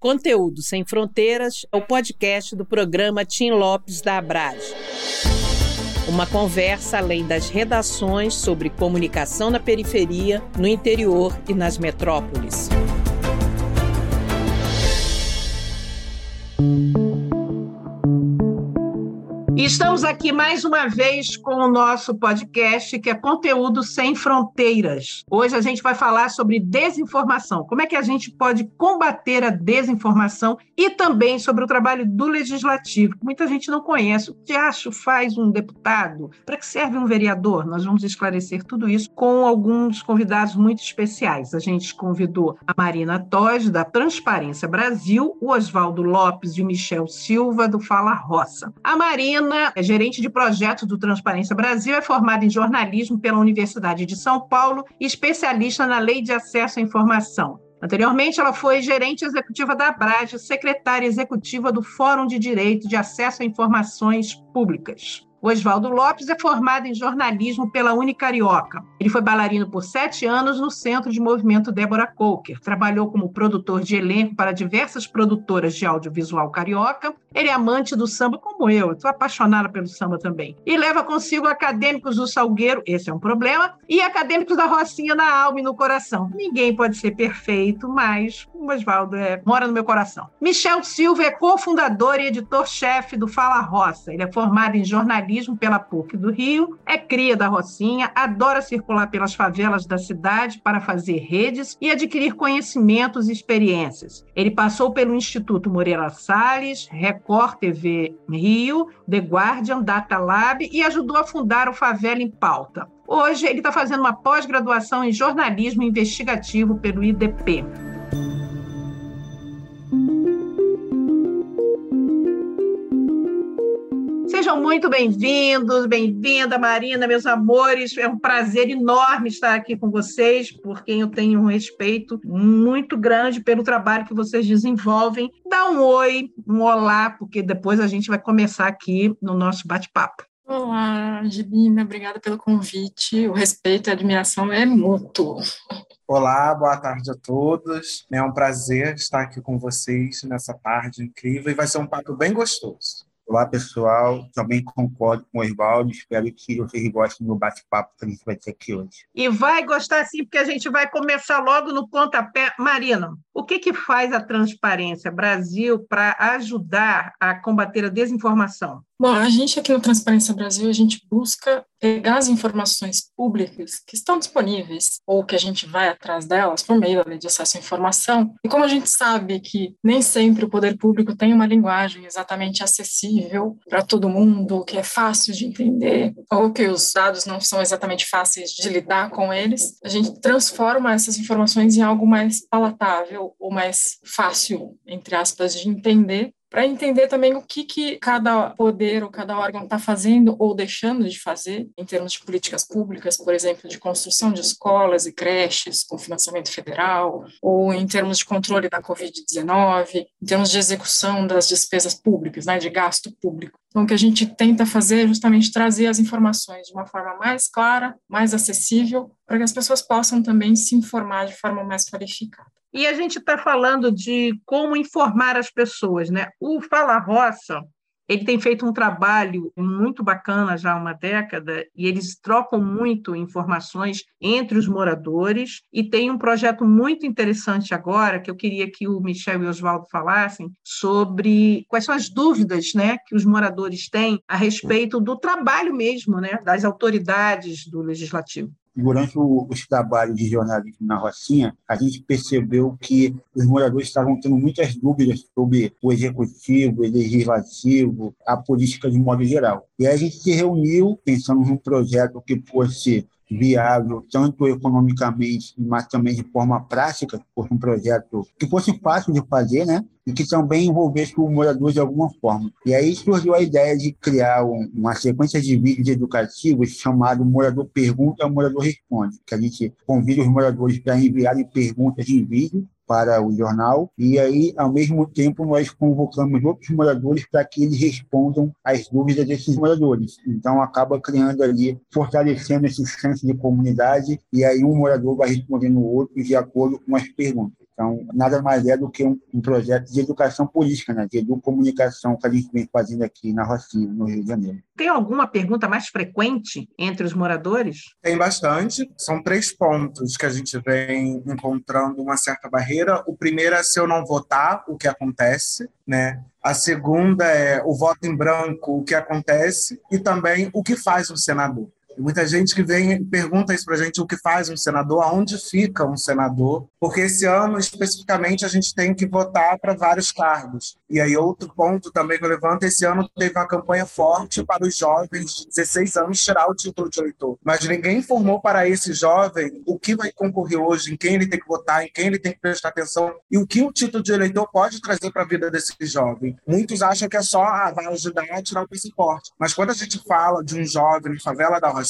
Conteúdo Sem Fronteiras é o podcast do programa Tim Lopes da Abrage. Uma conversa além das redações sobre comunicação na periferia, no interior e nas metrópoles. Estamos aqui mais uma vez com o nosso podcast, que é Conteúdo Sem Fronteiras. Hoje a gente vai falar sobre desinformação. Como é que a gente pode combater a desinformação e também sobre o trabalho do legislativo. Muita gente não conhece. O que acho faz um deputado? Para que serve um vereador? Nós vamos esclarecer tudo isso com alguns convidados muito especiais. A gente convidou a Marina Todd, da Transparência Brasil, o Oswaldo Lopes e o Michel Silva, do Fala Roça. A Marina é gerente de projetos do Transparência Brasil, é formada em jornalismo pela Universidade de São Paulo e especialista na Lei de Acesso à Informação. Anteriormente, ela foi gerente executiva da Abrage, secretária executiva do Fórum de Direito de Acesso a Informações Públicas. O Oswaldo Lopes é formado em jornalismo pela Unicarioca. Ele foi bailarino por sete anos no Centro de Movimento Débora Coker. Trabalhou como produtor de elenco para diversas produtoras de audiovisual carioca. Ele é amante do samba, como eu. Estou apaixonada pelo samba também. E leva consigo acadêmicos do Salgueiro, esse é um problema, e acadêmicos da Rocinha na alma e no coração. Ninguém pode ser perfeito, mas o Oswaldo é, mora no meu coração. Michel Silva é cofundador e editor-chefe do Fala Roça. Ele é formado em jornalismo jornalismo pela PUC do Rio, é cria da Rocinha, adora circular pelas favelas da cidade para fazer redes e adquirir conhecimentos e experiências. Ele passou pelo Instituto Moreira Salles, Record TV Rio, The Guardian, Data Lab e ajudou a fundar o Favela em Pauta. Hoje, ele está fazendo uma pós-graduação em jornalismo investigativo pelo IDP. Sejam muito bem-vindos, bem-vinda, Marina, meus amores. É um prazer enorme estar aqui com vocês, por quem eu tenho um respeito muito grande pelo trabalho que vocês desenvolvem. Dá um oi, um olá, porque depois a gente vai começar aqui no nosso bate-papo. Olá, Gibina, obrigada pelo convite. O respeito e a admiração é mútuo. Olá, boa tarde a todos. É um prazer estar aqui com vocês nessa tarde incrível e vai ser um papo bem gostoso. Olá, pessoal. Também concordo com o Oswaldo. Espero que vocês gostem do bate-papo que a gente vai ter aqui hoje. E vai gostar sim, porque a gente vai começar logo no pontapé. Marina, o que, que faz a Transparência Brasil para ajudar a combater a desinformação? Bom, a gente aqui no Transparência Brasil, a gente busca pegar as informações públicas que estão disponíveis ou que a gente vai atrás delas por meio da lei de acesso à informação. E como a gente sabe que nem sempre o poder público tem uma linguagem exatamente acessível para todo mundo, que é fácil de entender, ou que os dados não são exatamente fáceis de lidar com eles, a gente transforma essas informações em algo mais palatável ou mais fácil, entre aspas, de entender para entender também o que, que cada poder ou cada órgão está fazendo ou deixando de fazer em termos de políticas públicas, por exemplo, de construção de escolas e creches com financiamento federal, ou em termos de controle da Covid-19, em termos de execução das despesas públicas, né, de gasto público. Então, o que a gente tenta fazer é justamente trazer as informações de uma forma mais clara, mais acessível, para que as pessoas possam também se informar de forma mais qualificada. E a gente está falando de como informar as pessoas, né? O Fala Roça, ele tem feito um trabalho muito bacana já há uma década e eles trocam muito informações entre os moradores e tem um projeto muito interessante agora que eu queria que o Michel e o Oswaldo falassem sobre quais são as dúvidas né, que os moradores têm a respeito do trabalho mesmo né, das autoridades do legislativo durante os trabalhos de jornalismo na Rocinha, a gente percebeu que os moradores estavam tendo muitas dúvidas sobre o executivo, o legislativo, a política de modo geral. E aí a gente se reuniu pensando num projeto que fosse viável, tanto economicamente, mas também de forma prática, que fosse um projeto que fosse fácil de fazer, né? E que também envolvesse o morador de alguma forma. E aí surgiu a ideia de criar um, uma sequência de vídeos educativos chamado Morador Pergunta, Morador Responde, que a gente convida os moradores para enviarem perguntas em vídeo para o jornal e aí, ao mesmo tempo, nós convocamos outros moradores para que eles respondam às dúvidas desses moradores. Então, acaba criando ali, fortalecendo esse senso de comunidade e aí um morador vai respondendo o outro de acordo com as perguntas. Então, nada mais é do que um, um projeto de educação política, né? de educomunicação que a gente vem fazendo aqui na Rocinha, no Rio de Janeiro. Tem alguma pergunta mais frequente entre os moradores? Tem bastante. São três pontos que a gente vem encontrando uma certa barreira. O primeiro é se eu não votar, o que acontece, né? A segunda é o voto em branco, o que acontece, e também o que faz um senador. Muita gente que vem pergunta isso para a gente, o que faz um senador, aonde fica um senador, porque esse ano, especificamente, a gente tem que votar para vários cargos. E aí, outro ponto também que eu levanto, esse ano teve uma campanha forte para os jovens de 16 anos tirar o título de eleitor. Mas ninguém informou para esse jovem o que vai concorrer hoje, em quem ele tem que votar, em quem ele tem que prestar atenção e o que o título de eleitor pode trazer para a vida desse jovem. Muitos acham que é só, ah, vai ajudar a tirar o passaporte. Mas quando a gente fala de um jovem em favela da Rocha,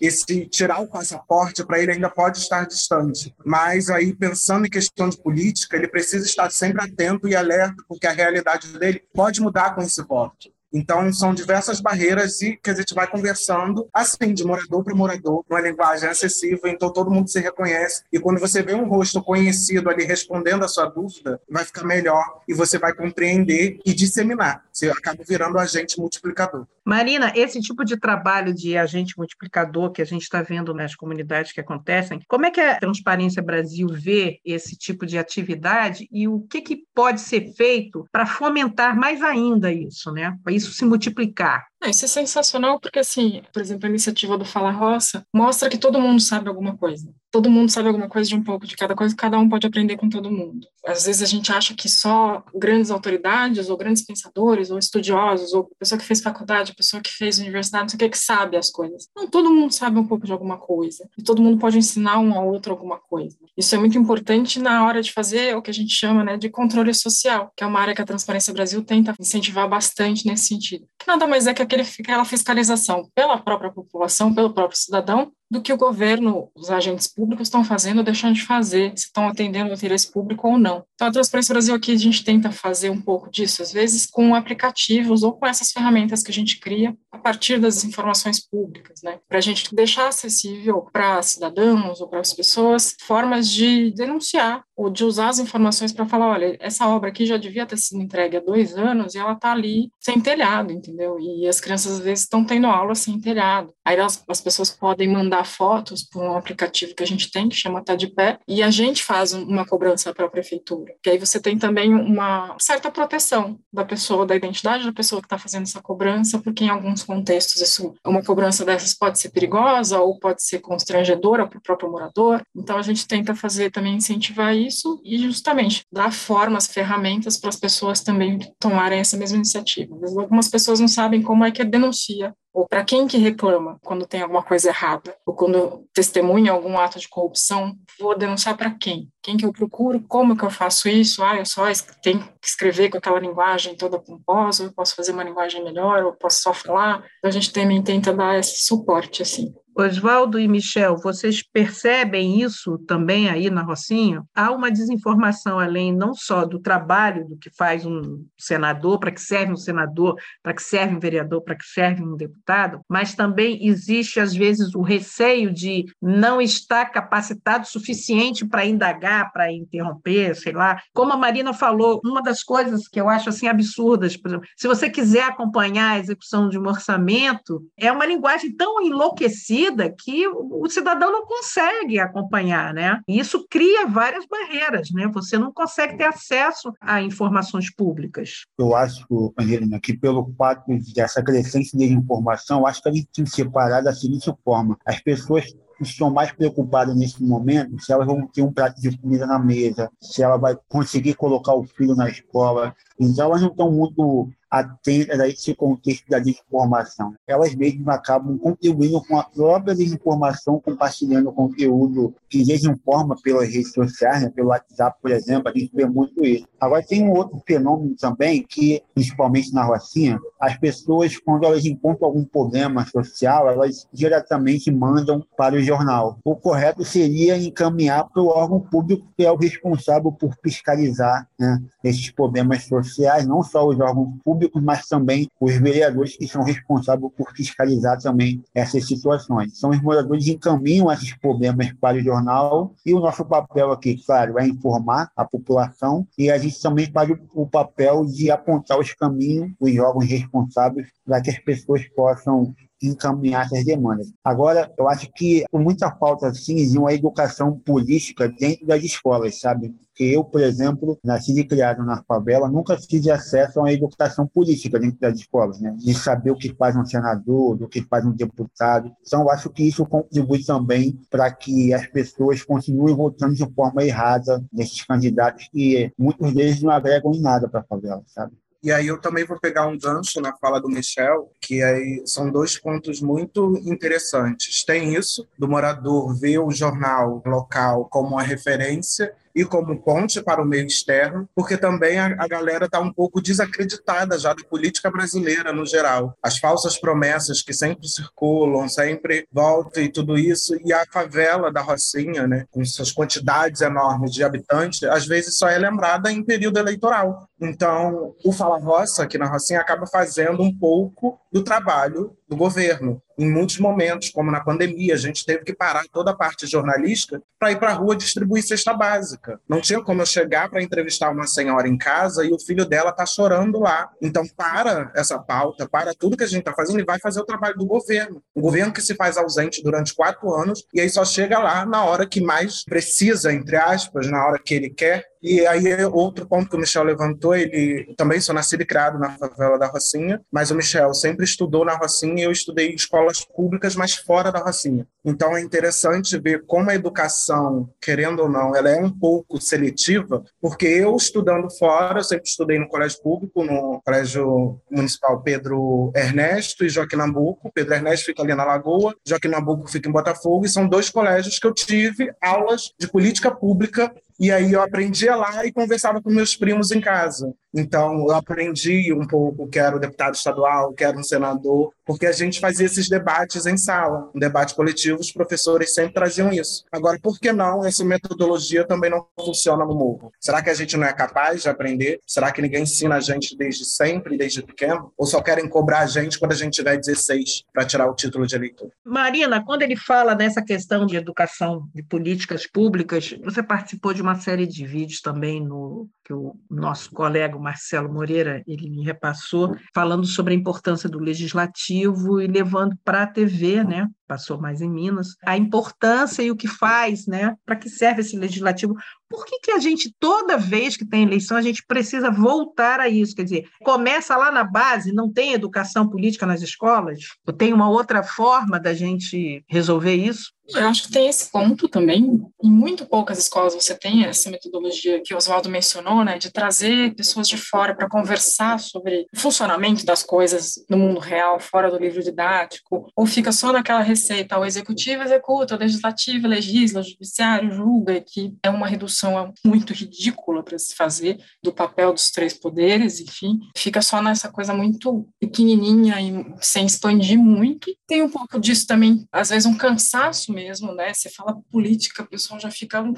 esse tirar o passaporte para ele ainda pode estar distante. Mas aí, pensando em questão de política, ele precisa estar sempre atento e alerta, porque a realidade dele pode mudar com esse voto. Então, são diversas barreiras e que a gente vai conversando, assim, de morador para morador, numa linguagem acessível, então todo mundo se reconhece. E quando você vê um rosto conhecido ali respondendo a sua dúvida, vai ficar melhor e você vai compreender e disseminar. Você acaba virando agente multiplicador. Marina, esse tipo de trabalho de agente multiplicador que a gente está vendo nas comunidades que acontecem, como é que a Transparência Brasil vê esse tipo de atividade e o que, que pode ser feito para fomentar mais ainda isso, né? Para isso se multiplicar. Ah, isso é sensacional porque, assim, por exemplo, a iniciativa do Fala Roça mostra que todo mundo sabe alguma coisa. Todo mundo sabe alguma coisa de um pouco de cada coisa, cada um pode aprender com todo mundo. Às vezes a gente acha que só grandes autoridades, ou grandes pensadores, ou estudiosos, ou pessoa que fez faculdade, pessoa que fez universidade, não sei o que, que sabe as coisas. Não, todo mundo sabe um pouco de alguma coisa. E todo mundo pode ensinar um ao outro alguma coisa. Isso é muito importante na hora de fazer o que a gente chama né, de controle social, que é uma área que a Transparência Brasil tenta incentivar bastante nesse sentido. Nada mais é que aquele, aquela fiscalização pela própria população, pelo próprio cidadão, do que o governo, os agentes públicos estão fazendo ou deixando de fazer, se estão atendendo o interesse público ou não. Então, a Transparência Brasil aqui a gente tenta fazer um pouco disso, às vezes com aplicativos ou com essas ferramentas que a gente cria a partir das informações públicas, né? Para a gente deixar acessível para cidadãos ou para as pessoas formas de denunciar ou de usar as informações para falar, olha, essa obra aqui já devia ter sido entregue há dois anos e ela está ali sem telhado, entendeu? E as crianças às vezes estão tendo aula sem telhado. Aí as, as pessoas podem mandar fotos por um aplicativo que a gente tem, que chama Tá de Pé, e a gente faz uma cobrança para a prefeitura. Que aí você tem também uma certa proteção da pessoa, da identidade da pessoa que está fazendo essa cobrança, porque em alguns contextos isso, uma cobrança dessas pode ser perigosa ou pode ser constrangedora para o próprio morador. Então a gente tenta fazer também incentivar isso e justamente dar formas, ferramentas para as pessoas também tomarem essa mesma iniciativa. Algumas pessoas não sabem como é que denuncia ou para quem que reclama quando tem alguma coisa errada, ou quando testemunha algum ato de corrupção, vou denunciar para quem? Quem que eu procuro? Como que eu faço isso? Ah, eu só tenho que escrever com aquela linguagem toda pomposa, eu posso fazer uma linguagem melhor, ou posso só falar. Então a gente também tenta dar esse suporte assim. Oswaldo e Michel, vocês percebem isso também aí na Rocinha? Há uma desinformação além não só do trabalho do que faz um senador, para que serve um senador, para que serve um vereador, para que serve um deputado, mas também existe às vezes o receio de não estar capacitado suficiente para indagar, para interromper, sei lá. Como a Marina falou, uma das coisas que eu acho assim absurdas, por exemplo, se você quiser acompanhar a execução de um orçamento, é uma linguagem tão enlouquecida que o cidadão não consegue acompanhar, né? E isso cria várias barreiras, né? Você não consegue ter acesso a informações públicas. Eu acho, Angelina, que pelo fato dessa crescente de informação, acho que a gente tem que separar da seguinte forma: as pessoas estão mais preocupadas nesse momento se elas vão ter um prato de comida na mesa, se ela vai conseguir colocar o filho na escola. Então, elas não estão muito atentas a esse contexto da desinformação. Elas mesmas acabam contribuindo com a própria desinformação, compartilhando conteúdo que desinforma pelas redes sociais, né? pelo WhatsApp, por exemplo, a gente vê muito isso. Agora, tem um outro fenômeno também que, principalmente na Rocinha, as pessoas, quando elas encontram algum problema social, elas diretamente mandam para o jornal. O correto seria encaminhar para o órgão público que é o responsável por fiscalizar né, esses problemas sociais, não só os órgãos públicos, mas também os vereadores que são responsáveis por fiscalizar também essas situações. São os moradores que encaminham esses problemas para o jornal e o nosso papel aqui, claro, é informar a população e a gente também faz o papel de apontar os caminhos, os órgãos responsáveis para que as pessoas possam encaminhar essas demandas. Agora, eu acho que com muita falta, assim, de uma educação política dentro das escolas, sabe? Porque eu, por exemplo, nasci e criado na favela, nunca tive acesso a uma educação política dentro das escolas, né? De saber o que faz um senador, do que faz um deputado. Então, eu acho que isso contribui também para que as pessoas continuem votando de forma errada nesses candidatos que muitos deles não agregam em nada para a favela, sabe? E aí eu também vou pegar um gancho na fala do Michel, que aí são dois pontos muito interessantes. Tem isso do morador ver o jornal local como uma referência e como ponte para o meio externo, porque também a, a galera está um pouco desacreditada já da política brasileira no geral. As falsas promessas que sempre circulam, sempre voltam e tudo isso, e a favela da Rocinha, né, com suas quantidades enormes de habitantes, às vezes só é lembrada em período eleitoral. Então, o Fala Roça aqui na Rocinha acaba fazendo um pouco do trabalho do governo. Em muitos momentos, como na pandemia, a gente teve que parar toda a parte jornalística para ir para a rua distribuir cesta básica. Não tinha como eu chegar para entrevistar uma senhora em casa e o filho dela está chorando lá. Então, para essa pauta, para tudo que a gente está fazendo e vai fazer o trabalho do governo. O governo que se faz ausente durante quatro anos e aí só chega lá na hora que mais precisa, entre aspas, na hora que ele quer e aí, outro ponto que o Michel levantou, ele também sou nascido e criado na favela da Rocinha, mas o Michel sempre estudou na Rocinha e eu estudei em escolas públicas, mas fora da Rocinha. Então, é interessante ver como a educação, querendo ou não, ela é um pouco seletiva, porque eu, estudando fora, eu sempre estudei no colégio público, no Colégio Municipal Pedro Ernesto e Joaquim Nabuco. Pedro Ernesto fica ali na Lagoa, Joaquim Nabuco fica em Botafogo, e são dois colégios que eu tive aulas de política pública e aí eu aprendia lá e conversava com meus primos em casa. Então, eu aprendi um pouco que era o deputado estadual, que era um senador, porque a gente fazia esses debates em sala, um debate coletivo, os professores sempre traziam isso. Agora, por que não essa metodologia também não funciona no morro? Será que a gente não é capaz de aprender? Será que ninguém ensina a gente desde sempre, desde pequeno? Ou só querem cobrar a gente quando a gente tiver 16 para tirar o título de eleitor? Marina, quando ele fala nessa questão de educação, de políticas públicas, você participou de uma série de vídeos também no que o nosso colega Marcelo Moreira ele me repassou, falando sobre a importância do legislativo e levando para a TV, né? Passou mais em Minas, a importância e o que faz, né? Para que serve esse legislativo? Por que, que a gente, toda vez que tem eleição, a gente precisa voltar a isso? Quer dizer, começa lá na base, não tem educação política nas escolas? Ou tem uma outra forma da gente resolver isso? Eu acho que tem esse ponto também. Em muito poucas escolas você tem essa metodologia que o Oswaldo mencionou, né, de trazer pessoas de fora para conversar sobre o funcionamento das coisas no mundo real, fora do livro didático, ou fica só naquela receita, o executivo executa, o legislativo legisla, o judiciário julga, que é uma redução muito ridícula para se fazer do papel dos três poderes, enfim, fica só nessa coisa muito pequenininha e sem expandir muito. Tem um pouco disso também, às vezes um cansaço mesmo, né? Você fala política, o pessoal já fica, hum,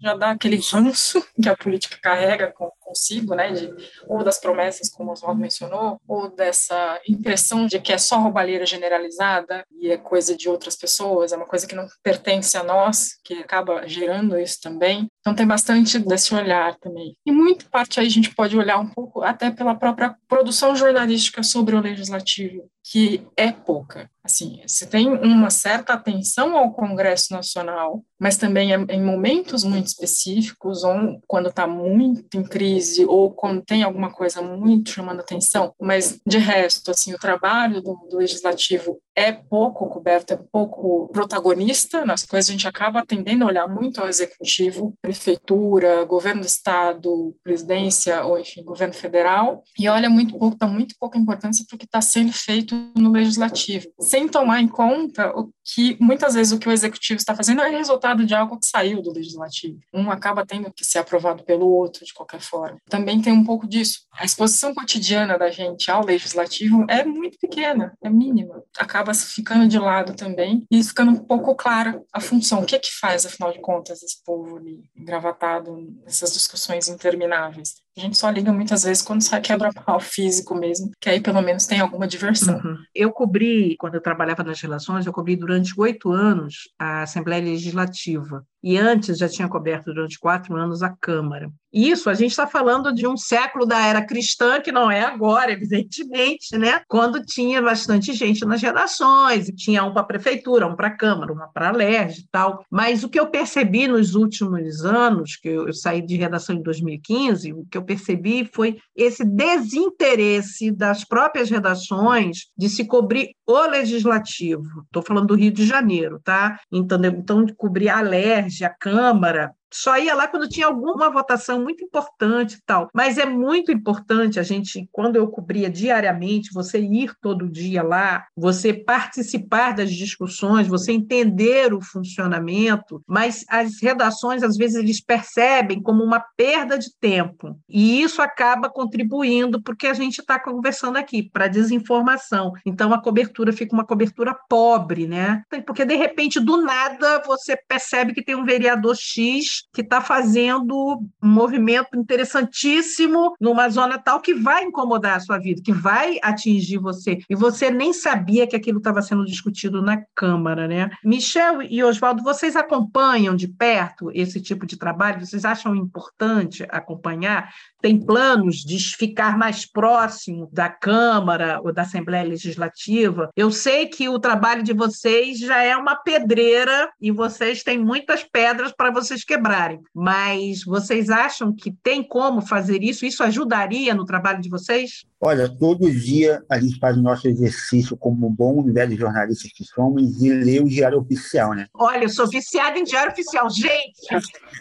já dá aquele ranço que a política carrega com, consigo, né? De, ou das promessas, como o Oswaldo mencionou, ou dessa impressão de que é só roubalheira generalizada e é coisa de outras pessoas, é uma coisa que não pertence a nós, que acaba gerando isso também. Então tem bastante desse olhar também. E muito parte aí a gente pode olhar um pouco até pela própria produção jornalística sobre o legislativo, que é pouca. Assim, se tem uma certa atenção ao Congresso Nacional, mas também é em momentos muito específicos, ou quando está muito em crise, ou quando tem alguma coisa muito chamando atenção, mas de resto, assim, o trabalho do, do legislativo é pouco coberto, é pouco protagonista nas coisas, a gente acaba tendendo a olhar muito ao executivo, prefeitura, governo do estado, presidência, ou enfim, governo federal, e olha muito pouco, dá muito pouca importância para o que está sendo feito no legislativo, sem tomar em conta o que muitas vezes o que o executivo está fazendo é resultado de algo que saiu do legislativo. Um acaba tendo que ser aprovado pelo outro de qualquer forma. Também tem um pouco disso. A exposição cotidiana da gente ao legislativo é muito pequena, é mínima. Acaba ficando de lado também e ficando um pouco clara a função. O que é que faz, afinal de contas, esse povo ali engravatado nessas discussões intermináveis? A gente só liga muitas vezes quando sai quebra-pau físico mesmo, que aí pelo menos tem alguma diversão. Uhum. Eu cobri, quando eu trabalhava nas relações, eu cobri durante oito anos a Assembleia Legislativa e antes já tinha coberto durante quatro anos a Câmara. Isso, a gente está falando de um século da era cristã, que não é agora, evidentemente, né? Quando tinha bastante gente nas redações, e tinha um para a prefeitura, um para a Câmara, uma para a LERJ e tal. Mas o que eu percebi nos últimos anos, que eu, eu saí de redação em 2015, o que eu percebi foi esse desinteresse das próprias redações de se cobrir o legislativo. Estou falando do Rio de Janeiro, tá? Então, então de cobrir a LERJ, a Câmara, só ia lá quando tinha alguma votação muito importante e tal. Mas é muito importante a gente, quando eu cobria diariamente, você ir todo dia lá, você participar das discussões, você entender o funcionamento, mas as redações, às vezes, eles percebem como uma perda de tempo. E isso acaba contribuindo porque a gente está conversando aqui, para desinformação. Então, a cobertura fica uma cobertura pobre, né? Porque, de repente, do nada, você percebe que tem um vereador X que está fazendo um movimento interessantíssimo numa zona tal que vai incomodar a sua vida, que vai atingir você. E você nem sabia que aquilo estava sendo discutido na Câmara, né? Michel e Oswaldo, vocês acompanham de perto esse tipo de trabalho? Vocês acham importante acompanhar? Tem planos de ficar mais próximo da Câmara ou da Assembleia Legislativa? Eu sei que o trabalho de vocês já é uma pedreira e vocês têm muitas pedras para vocês quebrar mas vocês acham que tem como fazer isso? Isso ajudaria no trabalho de vocês? Olha, todo dia a gente faz o nosso exercício como bom e velho jornalistas que somos e lê o Diário Oficial, né? Olha, eu sou viciada em Diário Oficial. Gente,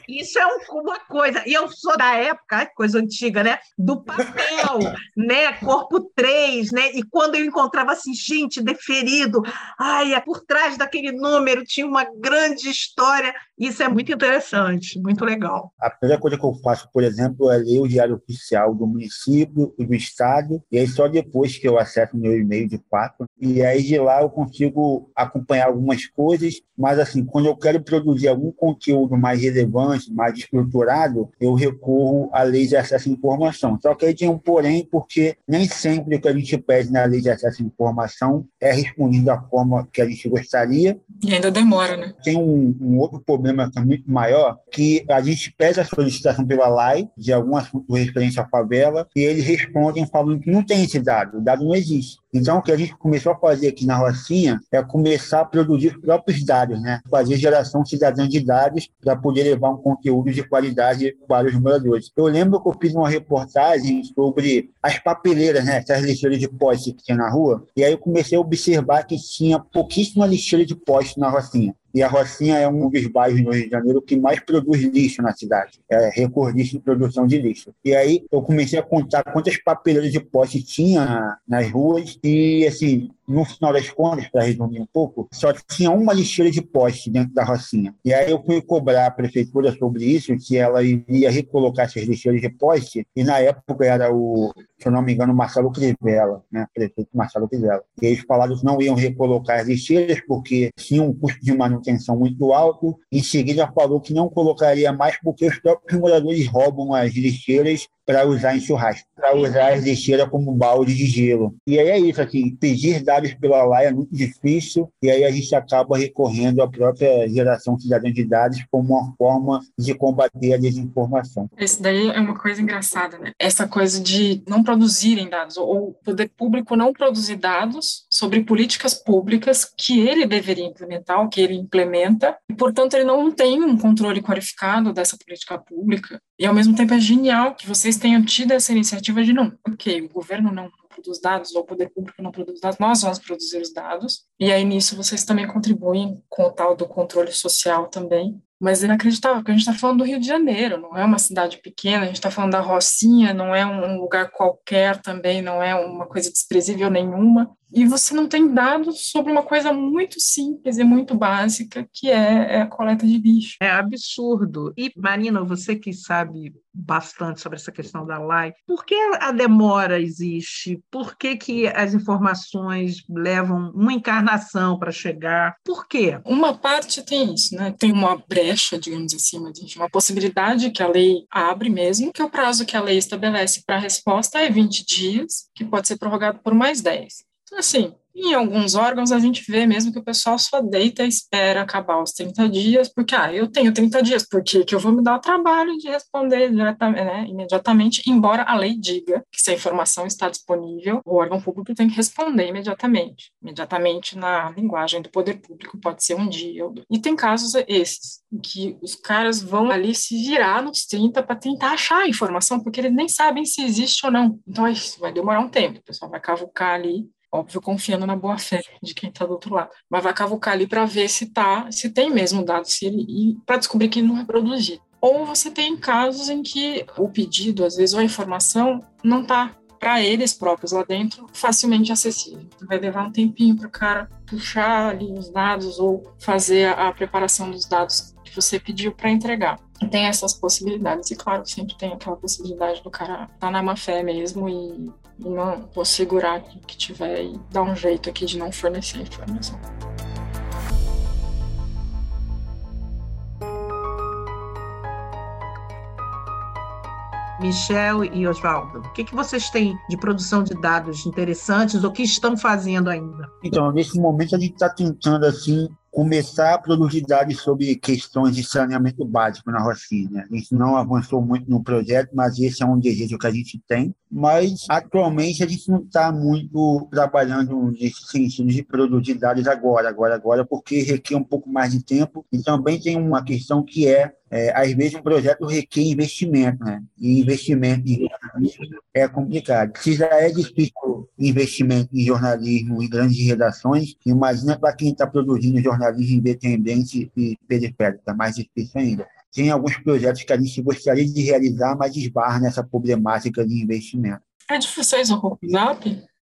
isso é uma coisa. E eu sou da época, coisa antiga, né? Do papel, né? Corpo 3, né? E quando eu encontrava assim, gente, deferido, ai, é por trás daquele número tinha uma grande história. Isso é muito interessante, muito legal. A primeira coisa que eu faço, por exemplo, é ler o Diário Oficial do município e do estado e aí só depois que eu acesso meu e-mail de fato, e aí de lá eu consigo acompanhar algumas coisas, mas assim, quando eu quero produzir algum conteúdo mais relevante, mais estruturado, eu recorro à lei de acesso à informação. Só que aí tem um porém, porque nem sempre o que a gente pede na lei de acesso à informação é respondido da forma que a gente gostaria. E ainda demora, né? Tem um, um outro problema que é muito maior, que a gente pede a solicitação pela LAI de algum assunto referente à favela, e eles respondem falando não tem esse dado, o dado não existe. Então, o que a gente começou a fazer aqui na Rocinha é começar a produzir os próprios dados, né? fazer geração cidadã de dados para poder levar um conteúdo de qualidade para os moradores. Eu lembro que eu fiz uma reportagem sobre as papeleiras, né? essas lixeiras de poste que tinha na rua, e aí eu comecei a observar que tinha pouquíssima lixeira de poste na Rocinha. E a Rocinha é um dos bairros no Rio de Janeiro que mais produz lixo na cidade. É recordista em produção de lixo. E aí eu comecei a contar quantas papeleiras de poste tinha nas ruas e, assim, no final das contas, para resumir um pouco, só tinha uma lixeira de poste dentro da Rocinha. E aí eu fui cobrar a prefeitura sobre isso, que ela iria recolocar essas lixeiras de poste, e na época era o, se eu não me engano, Marcelo Crivella, né? prefeito Marcelo Crivella. E eles falaram que não iam recolocar as lixeiras porque tinha um custo de manutenção muito alto. Em seguida falou que não colocaria mais porque os próprios moradores roubam as lixeiras para usar em churrasco, para usar as lixeiras como balde de gelo. E aí é isso, assim, pedir dados pela lei é muito difícil, e aí a gente acaba recorrendo à própria geração cidadã de dados como uma forma de combater a desinformação. Isso daí é uma coisa engraçada, né? Essa coisa de não produzirem dados, ou o poder público não produzir dados sobre políticas públicas que ele deveria implementar, ou que ele implementa, e, portanto, ele não tem um controle qualificado dessa política pública. E, ao mesmo tempo, é genial que vocês tenham tido essa iniciativa de não, ok, o governo não produz dados ou o poder público não produz dados, nós vamos produzir os dados. E aí nisso vocês também contribuem com o tal do controle social também. Mas é inacreditável, porque a gente está falando do Rio de Janeiro, não é uma cidade pequena, a gente está falando da Rocinha, não é um lugar qualquer também, não é uma coisa desprezível nenhuma e você não tem dados sobre uma coisa muito simples e muito básica, que é, é, a coleta de lixo. É absurdo. E, Marina, você que sabe bastante sobre essa questão da LAI, por que a demora existe? Por que, que as informações levam um encarnar governação para chegar. Por quê? Uma parte tem isso, né? Tem uma brecha, digamos assim, uma possibilidade que a lei abre mesmo, que o prazo que a lei estabelece para a resposta é 20 dias, que pode ser prorrogado por mais 10. Então, assim, em alguns órgãos, a gente vê mesmo que o pessoal só deita e espera acabar os 30 dias, porque, ah, eu tenho 30 dias, por que eu vou me dar o trabalho de responder diretamente, né, imediatamente, embora a lei diga que se a informação está disponível, o órgão público tem que responder imediatamente. Imediatamente, na linguagem do poder público, pode ser um dia ou dois. E tem casos esses, em que os caras vão ali se virar nos 30 para tentar achar a informação, porque eles nem sabem se existe ou não. Então, isso vai demorar um tempo, o pessoal vai cavucar ali óbvio, confiando na boa fé de quem está do outro lado. Mas vai cavucar ali para ver se tá, se tem mesmo dado, se ele, e para descobrir que não é produzido. Ou você tem casos em que o pedido, às vezes, ou a informação não está para eles próprios lá dentro facilmente acessível. Então, vai levar um tempinho para o cara puxar ali os dados ou fazer a, a preparação dos dados que você pediu para entregar. Tem essas possibilidades, e claro, sempre tem aquela possibilidade do cara estar tá na má fé mesmo e e não vou segurar o que tiver e dar um jeito aqui de não fornecer informação. Michel e Oswaldo, o que, que vocês têm de produção de dados interessantes ou que estão fazendo ainda? Então, nesse momento a gente está tentando assim começar a produzir dados sobre questões de saneamento básico na Rocinha. A gente não avançou muito no projeto, mas esse é um desejo que a gente tem. Mas, atualmente, a gente não está muito trabalhando nesse sentido de produzir dados agora, agora, agora, porque requer um pouco mais de tempo. E também tem uma questão que é é, às vezes um projeto requer investimento, né? E investimento em é complicado. Se já é difícil investimento em jornalismo em grandes redações, imagina para quem está produzindo jornalismo independente e periférico, é mais difícil ainda. Tem alguns projetos que a gente gostaria de realizar, mas esbarra nessa problemática de investimento. É vocês o?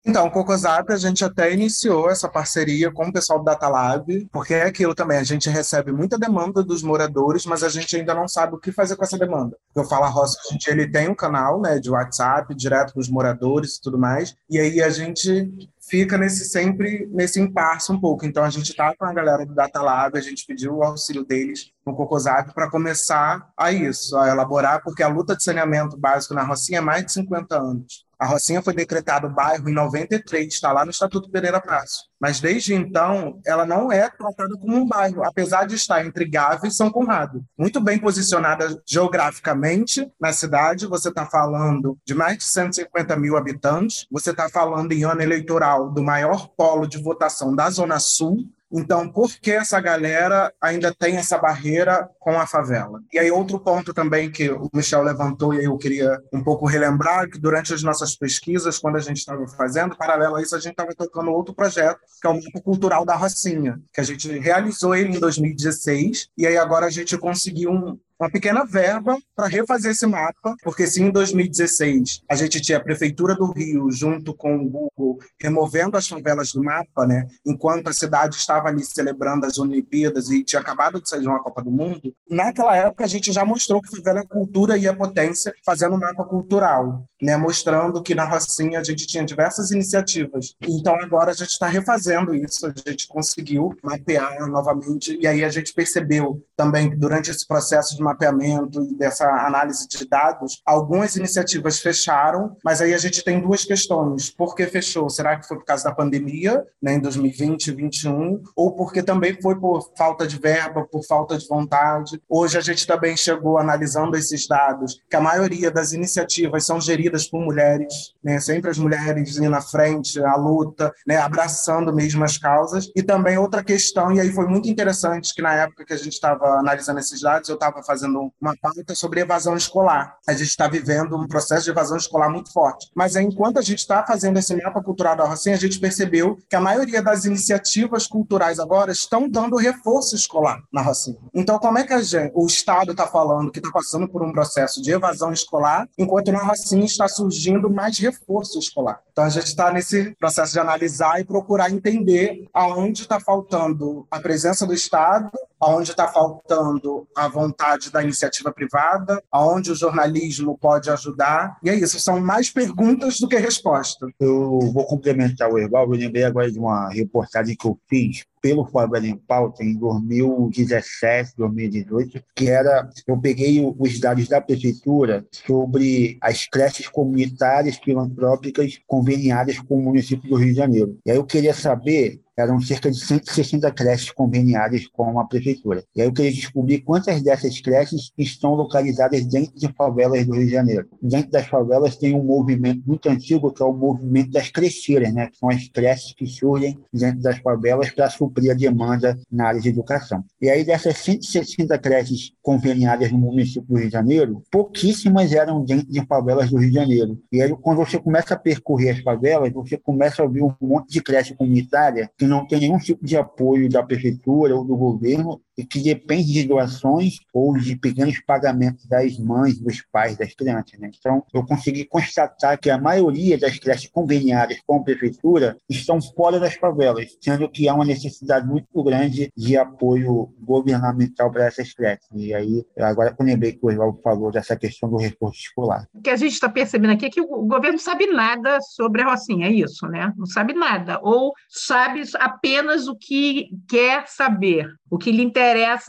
Então, o Cocosap, a gente até iniciou essa parceria com o pessoal do Data Lab, porque é aquilo também, a gente recebe muita demanda dos moradores, mas a gente ainda não sabe o que fazer com essa demanda. Eu falo a Roça, ele tem um canal né, de WhatsApp direto com os moradores e tudo mais, e aí a gente fica nesse sempre nesse impasse um pouco. Então a gente está com a galera do Data Lab, a gente pediu o auxílio deles no Cocosap para começar a isso, a elaborar, porque a luta de saneamento básico na Rocinha é mais de 50 anos. A Rocinha foi decretado bairro em 93, está lá no Estatuto Pereira Praça. Mas desde então, ela não é tratada como um bairro, apesar de estar entre Gávea e São Conrado. Muito bem posicionada geograficamente na cidade, você está falando de mais de 150 mil habitantes, você está falando em ano eleitoral do maior polo de votação da Zona Sul, então, por que essa galera ainda tem essa barreira com a favela? E aí, outro ponto também que o Michel levantou e eu queria um pouco relembrar, que durante as nossas pesquisas, quando a gente estava fazendo, paralelo a isso, a gente estava tocando outro projeto, que é o Mapa Cultural da Rocinha, que a gente realizou ele em 2016, e aí agora a gente conseguiu um, uma pequena verba para refazer esse mapa, porque se em 2016 a gente tinha a Prefeitura do Rio junto com o Google removendo as favelas do mapa, né, enquanto a cidade estava ali celebrando as Olimpíadas e tinha acabado de sair de uma Copa do Mundo, naquela época a gente já mostrou que favela é cultura e é potência fazendo um mapa cultural, né, mostrando que na Rocinha a gente tinha diversas iniciativas. Então agora a gente está refazendo isso, a gente conseguiu mapear novamente e aí a gente percebeu também que durante esse processo de mapeamento e dessa análise de dados, algumas iniciativas fecharam, mas aí a gente tem duas questões. Por que fechou? Será que foi por causa da pandemia, né, em 2020 e 2021, ou porque também foi por falta de verba, por falta de vontade? Hoje a gente também chegou analisando esses dados, que a maioria das iniciativas são geridas por mulheres, né, sempre as mulheres indo na frente, a luta, né, abraçando mesmo as causas. E também outra questão, e aí foi muito interessante que na época que a gente estava analisando esses dados, eu estava fazendo fazendo uma pauta sobre evasão escolar. A gente está vivendo um processo de evasão escolar muito forte. Mas enquanto a gente está fazendo esse mapa cultural da Rocinha, a gente percebeu que a maioria das iniciativas culturais agora estão dando reforço escolar na Rocinha. Então, como é que gente, o Estado está falando que está passando por um processo de evasão escolar, enquanto na Rocinha está surgindo mais reforço escolar? Então, a gente está nesse processo de analisar e procurar entender aonde está faltando a presença do Estado onde está faltando a vontade da iniciativa privada, aonde o jornalismo pode ajudar. E é isso, são mais perguntas do que respostas. Eu vou complementar o Erval, eu lembrei agora de uma reportagem que eu fiz pelo Favela em em 2017, 2018, que era, eu peguei os dados da prefeitura sobre as creches comunitárias filantrópicas conveniadas com o município do Rio de Janeiro. E aí eu queria saber eram cerca de 160 creches conveniadas com a prefeitura. E aí eu queria descobrir quantas dessas creches estão localizadas dentro de favelas do Rio de Janeiro. Dentro das favelas tem um movimento muito antigo, que é o movimento das crecheiras, né? que são as creches que surgem dentro das favelas para suprir a demanda na área de educação. E aí dessas 160 creches conveniadas no município do Rio de Janeiro, pouquíssimas eram dentro de favelas do Rio de Janeiro. E aí quando você começa a percorrer as favelas, você começa a ouvir um monte de creche comunitária que não tem nenhum tipo de apoio da prefeitura ou do governo e que depende de doações ou de pequenos pagamentos das mães, dos pais das crianças. Né? Então, eu consegui constatar que a maioria das creches conveniadas com a prefeitura estão fora das favelas, sendo que há uma necessidade muito grande de apoio governamental para essas creches. E aí, agora que eu lembrei que o Oswaldo falou dessa questão do reforço escolar. O que a gente está percebendo aqui é que o governo não sabe nada sobre a Rocinha, é isso, né? Não sabe nada. Ou sabe apenas o que quer saber, o que lhe interessa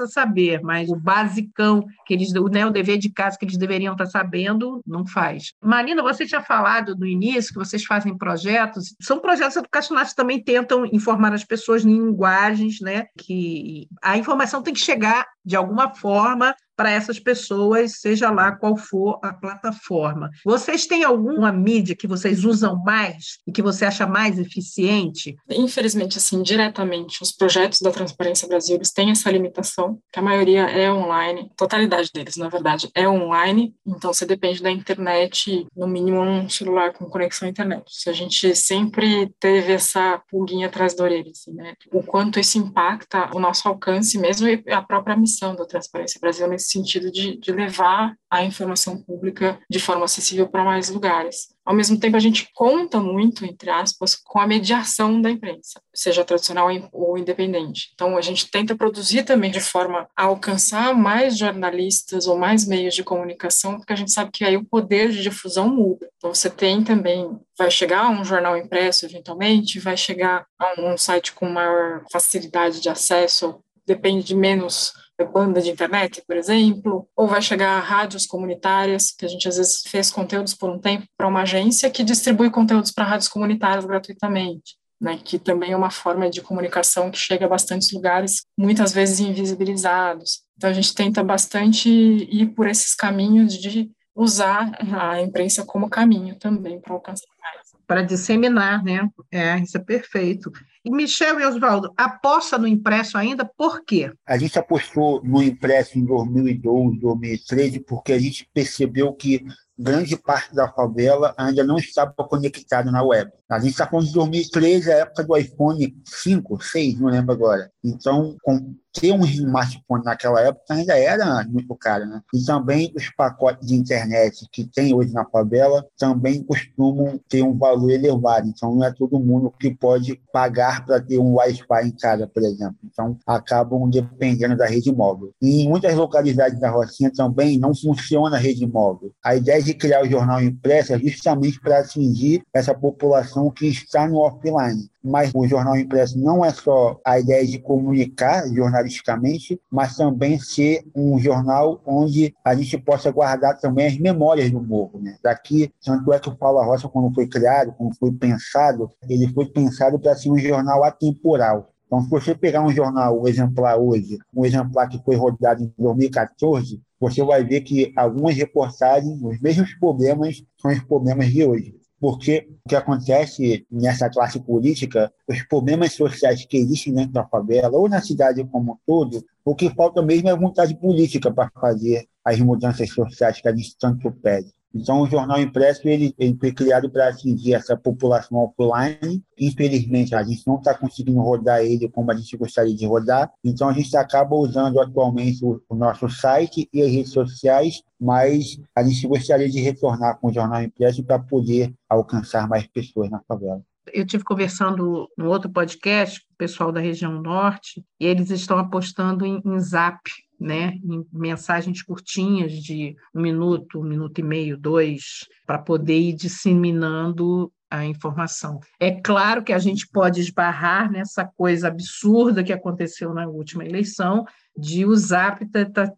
saber, mas o basicão, que eles, né, o dever de casa que eles deveriam estar sabendo, não faz. Marina, você tinha falado no início que vocês fazem projetos, são projetos educacionais que também tentam informar as pessoas em linguagens, né, que a informação tem que chegar de alguma forma para essas pessoas, seja lá qual for a plataforma. Vocês têm alguma mídia que vocês usam mais e que você acha mais eficiente? Infelizmente, assim, diretamente, os projetos da Transparência Brasil eles têm essa limitação, que a maioria é online, a totalidade deles, na verdade, é online, então você depende da internet, no mínimo um celular com conexão à internet. Se a gente sempre teve essa pulguinha atrás da orelha, assim, né? O quanto isso impacta o nosso alcance mesmo e a própria missão da Transparência Brasil nesse sentido de, de levar a informação pública de forma acessível para mais lugares. Ao mesmo tempo, a gente conta muito, entre aspas, com a mediação da imprensa, seja tradicional ou independente. Então, a gente tenta produzir também de forma a alcançar mais jornalistas ou mais meios de comunicação, porque a gente sabe que aí o poder de difusão muda. Então, você tem também, vai chegar a um jornal impresso, eventualmente, vai chegar a um site com maior facilidade de acesso, depende de menos banda de internet, por exemplo, ou vai chegar a rádios comunitárias, que a gente às vezes fez conteúdos por um tempo para uma agência que distribui conteúdos para rádios comunitárias gratuitamente. Né, que também é uma forma de comunicação que chega a bastantes lugares, muitas vezes invisibilizados. Então, a gente tenta bastante ir por esses caminhos de usar a imprensa como caminho também para alcançar mais. Para disseminar, né? É, isso é perfeito. Michel e Oswaldo, aposta no impresso ainda, por quê? A gente apostou no impresso em 2012, 2013, porque a gente percebeu que grande parte da favela ainda não estava conectada na web. A gente está falando de 2013, a época do iPhone 5, 6, não lembro agora. Então, com ter um smartphone naquela época ainda era muito caro, né? E também os pacotes de internet que tem hoje na favela também costumam ter um valor elevado. Então, não é todo mundo que pode pagar para ter um Wi-Fi em casa, por exemplo. Então, acabam dependendo da rede móvel. E em muitas localidades da Rocinha também não funciona a rede móvel. A ideia de criar o jornal impresso é justamente para atingir essa população que está no offline. Mas o jornal impresso não é só a ideia de comunicar jornalisticamente, mas também ser um jornal onde a gente possa guardar também as memórias do morro. Né? Daqui, tanto é que o Paulo Roça, quando foi criado, quando foi pensado, ele foi pensado para ser um jornal atemporal. Então, se você pegar um jornal, um exemplar hoje, um exemplar que foi rodado em 2014, você vai ver que algumas reportagens, os mesmos problemas, são os problemas de hoje. Porque o que acontece nessa classe política, os problemas sociais que existem dentro da favela, ou na cidade como um todo, o que falta mesmo é vontade política para fazer as mudanças sociais que a gente tanto pede. Então, o jornal impresso ele, ele foi criado para atingir essa população offline. Infelizmente, a gente não está conseguindo rodar ele como a gente gostaria de rodar. Então, a gente acaba usando atualmente o, o nosso site e as redes sociais, mas a gente gostaria de retornar com o jornal impresso para poder alcançar mais pessoas na favela. Eu tive conversando no outro podcast com o pessoal da região norte e eles estão apostando em, em zap, né, em mensagens curtinhas de um minuto, um minuto e meio, dois, para poder ir disseminando a informação. É claro que a gente pode esbarrar nessa coisa absurda que aconteceu na última eleição, de o Zap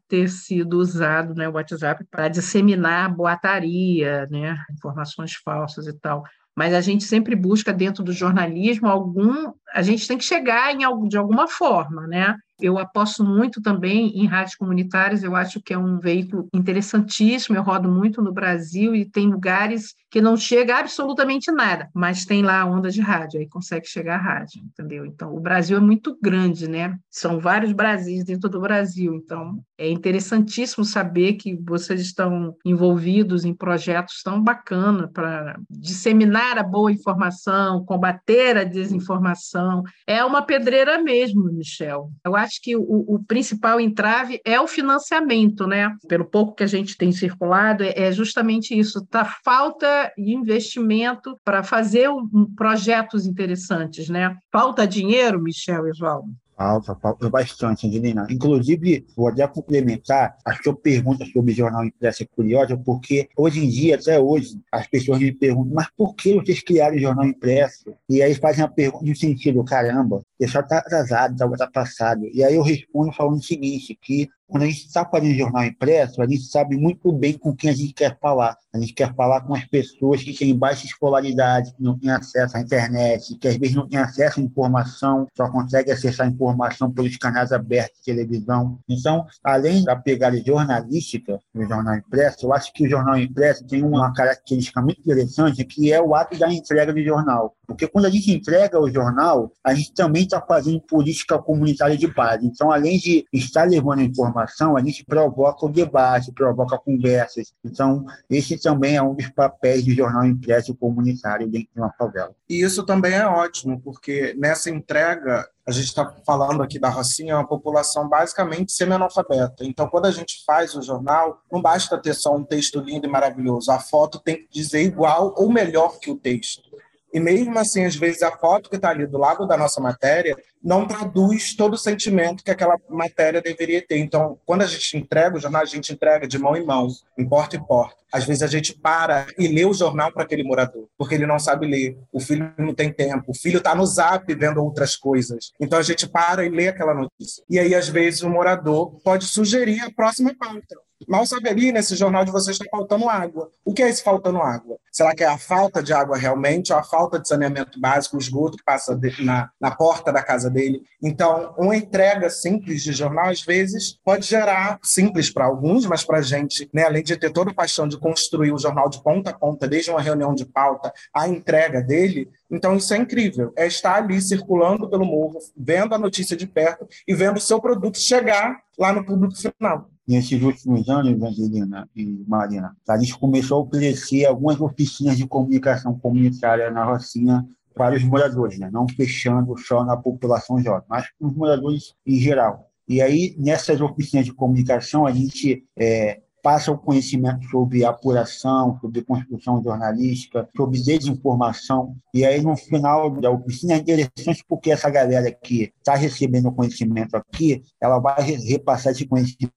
ter sido usado, né, o WhatsApp, para disseminar boataria, né, informações falsas e tal mas a gente sempre busca dentro do jornalismo algum, a gente tem que chegar em de alguma forma, né? Eu aposto muito também em rádios comunitárias, eu acho que é um veículo interessantíssimo, eu rodo muito no Brasil e tem lugares que não chega absolutamente nada, mas tem lá a onda de rádio, aí consegue chegar a rádio, entendeu? Então, o Brasil é muito grande, né? São vários Brasis dentro do Brasil, então é interessantíssimo saber que vocês estão envolvidos em projetos tão bacanas para disseminar a boa informação, combater a desinformação. É uma pedreira mesmo, Michel. Eu acho acho que o, o, principal entrave é o financiamento, né? Pelo pouco que a gente tem circulado, é, é justamente isso, tá falta de investimento para fazer um, projetos interessantes, né? Falta dinheiro, Michel e Oswaldo? Falta, falta bastante, Angelina. Inclusive, vou até complementar, a sua pergunta sobre jornal impresso é curiosa, porque hoje em dia, até hoje, as pessoas me perguntam, mas por que vocês criaram o jornal impresso? E aí fazem a pergunta no sentido, caramba, pessoal está atrasado, está tá passado. E aí eu respondo falando o seguinte, que quando a gente está fazendo jornal impresso, a gente sabe muito bem com quem a gente quer falar. A gente quer falar com as pessoas que têm baixa escolaridade, que não têm acesso à internet, que às vezes não têm acesso à informação, só conseguem acessar a informação pelos canais abertos de televisão. Então, além da pegada jornalística do jornal impresso, eu acho que o jornal impresso tem uma característica muito interessante, que é o ato da entrega do jornal. Porque quando a gente entrega o jornal, a gente também está fazendo política comunitária de base. Então, além de estar levando informação, a gente provoca o debate, provoca conversas. Então, esse também é um dos papéis de jornal impresso comunitário dentro de uma favela. E isso também é ótimo, porque nessa entrega a gente está falando aqui da Rocinha, é uma população basicamente semi-analfabeta. Então, quando a gente faz o jornal, não basta ter só um texto lindo e maravilhoso. A foto tem que dizer igual ou melhor que o texto. E mesmo assim, às vezes, a foto que está ali do lado da nossa matéria não traduz todo o sentimento que aquela matéria deveria ter. Então, quando a gente entrega o jornal, a gente entrega de mão em mão, em porta em porta. Às vezes a gente para e lê o jornal para aquele morador, porque ele não sabe ler, o filho não tem tempo, o filho está no zap vendo outras coisas. Então a gente para e lê aquela notícia. E aí, às vezes, o morador pode sugerir a próxima pauta. Mal sabe ali, nesse jornal de vocês está faltando água. O que é esse faltando água? Será que é a falta de água realmente ou a falta de saneamento básico, o esgoto que passa na, na porta da casa dele? Então, uma entrega simples de jornal, às vezes, pode gerar, simples para alguns, mas para a gente, né, além de ter toda a paixão de construir o jornal de ponta a ponta, desde uma reunião de pauta, a entrega dele, então, isso é incrível. É estar ali circulando pelo morro, vendo a notícia de perto e vendo o seu produto chegar lá no público final nesses últimos anos, Evangelina e Marina, a gente começou a oferecer algumas oficinas de comunicação comunitária na Rocinha para os moradores, né? não fechando só na população jovem, mas para os moradores em geral. E aí, nessas oficinas de comunicação, a gente é, passa o conhecimento sobre apuração, sobre construção jornalística, sobre desinformação. E aí, no final da oficina, é interessante porque essa galera que está recebendo conhecimento aqui, ela vai repassar esse conhecimento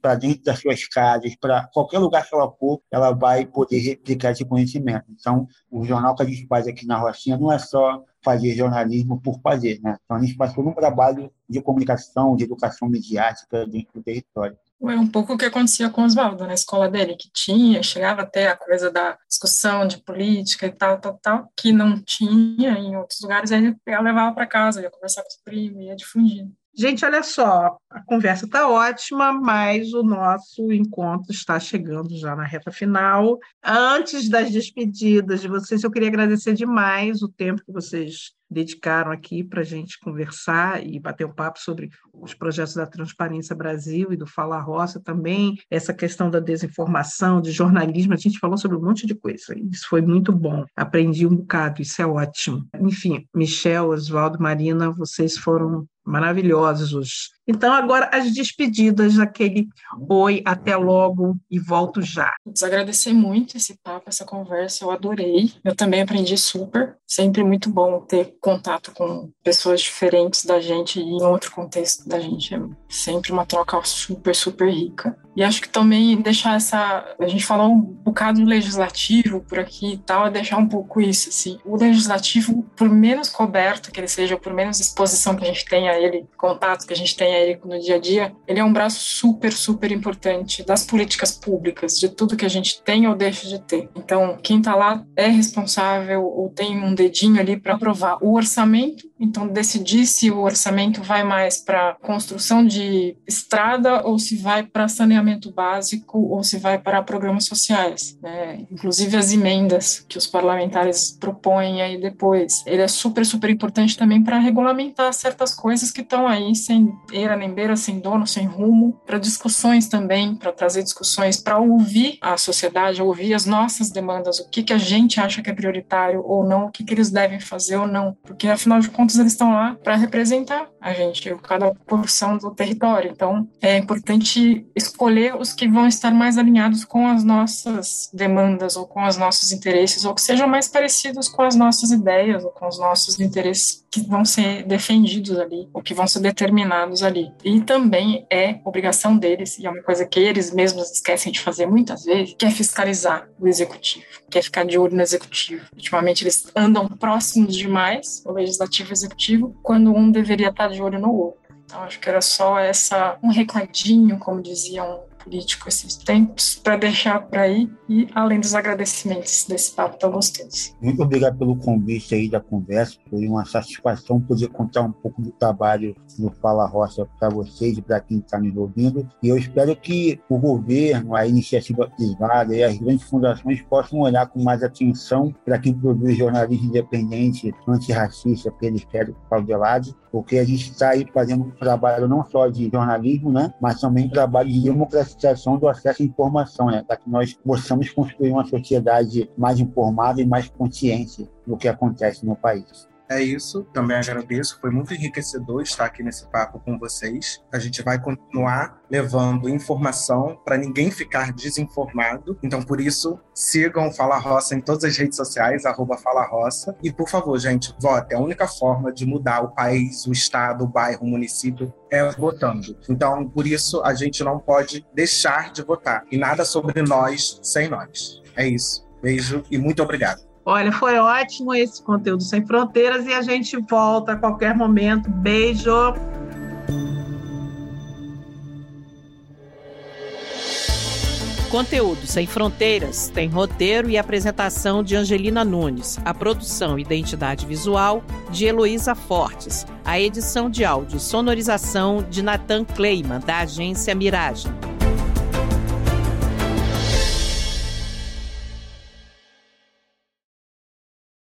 para dentro das suas casas, para qualquer lugar que ela for, ela vai poder replicar esse conhecimento. Então, o jornal que a gente faz aqui na Rocinha não é só fazer jornalismo por fazer, né? Então, a gente faz todo um trabalho de comunicação, de educação midiática dentro do território. É um pouco o que acontecia com o Oswaldo na escola dele, que tinha, chegava até a coisa da discussão de política e tal, tal, tal, que não tinha em outros lugares, aí ele levava para casa, ia conversar com os primos, ia difundindo. Gente, olha só, a conversa está ótima, mas o nosso encontro está chegando já na reta final. Antes das despedidas de vocês, eu queria agradecer demais o tempo que vocês dedicaram aqui para a gente conversar e bater um papo sobre os projetos da Transparência Brasil e do Fala Roça também, essa questão da desinformação, de jornalismo, a gente falou sobre um monte de coisa, isso foi muito bom, aprendi um bocado, isso é ótimo. Enfim, Michel, Oswaldo, Marina, vocês foram maravilhosos Então, agora as despedidas, aquele oi, até logo e volto já. Desagradecer muito esse papo, essa conversa, eu adorei. Eu também aprendi super. Sempre muito bom ter contato com pessoas diferentes da gente e em outro contexto da gente. É sempre uma troca super, super rica. E acho que também deixar essa. A gente falou um bocado do legislativo por aqui e tal, é deixar um pouco isso, assim. O legislativo, por menos coberto que ele seja, por menos exposição que a gente tenha a ele, contato que a gente tenha ele no dia a dia, ele é um braço super, super importante das políticas públicas, de tudo que a gente tem ou deixa de ter. Então, quem está lá é responsável ou tem um dedinho ali para aprovar o orçamento, então decidir se o orçamento vai mais para construção de estrada ou se vai para saneamento básico ou se vai para programas sociais, né? inclusive as emendas que os parlamentares propõem aí depois. Ele é super, super importante também para regulamentar certas coisas que estão aí sem eira nem beira, sem dono, sem rumo, para discussões também, para trazer discussões, para ouvir a sociedade, ouvir as nossas demandas, o que, que a gente acha que é prioritário ou não, o que, que eles devem fazer ou não, porque afinal de contas eles estão lá para representar a gente, cada porção do território. Então é importante escolher os que vão estar mais alinhados com as nossas demandas ou com os nossos interesses, ou que sejam mais parecidos com as nossas ideias ou com os nossos interesses que vão ser defendidos ali, ou que vão ser determinados ali. E também é obrigação deles, e é uma coisa que eles mesmos esquecem de fazer muitas vezes, que é fiscalizar o executivo, que é ficar de olho no executivo. Ultimamente eles andam próximos demais, o legislativo e o executivo, quando um deveria estar de olho no outro. Então, acho que era só essa um recadinho, como diziam político esses tempos, para deixar por aí e além dos agradecimentos desse papo tão gostoso. Muito obrigado pelo convite aí da conversa, foi uma satisfação poder contar um pouco do trabalho no Fala Roça para vocês e para quem está nos ouvindo. E eu espero que o governo, a iniciativa privada e as grandes fundações possam olhar com mais atenção para quem produz jornalismo independente, antirracista, periférico, favelado, porque a gente está aí fazendo um trabalho não só de jornalismo, né, mas também trabalho de democratização do acesso à informação, né, para que nós possamos construir uma sociedade mais informada e mais consciente do que acontece no país. É isso, também agradeço. Foi muito enriquecedor estar aqui nesse papo com vocês. A gente vai continuar levando informação para ninguém ficar desinformado. Então, por isso, sigam Fala Roça em todas as redes sociais, arroba Fala Roça. E, por favor, gente, vote. A única forma de mudar o país, o estado, o bairro, o município é votando. Então, por isso, a gente não pode deixar de votar. E nada sobre nós sem nós. É isso. Beijo e muito obrigado. Olha, foi ótimo esse conteúdo sem fronteiras e a gente volta a qualquer momento. Beijo. Conteúdo Sem Fronteiras tem roteiro e apresentação de Angelina Nunes, a produção identidade visual de Heloísa Fortes, a edição de áudio e sonorização de Nathan Kleiman, da agência Miragem.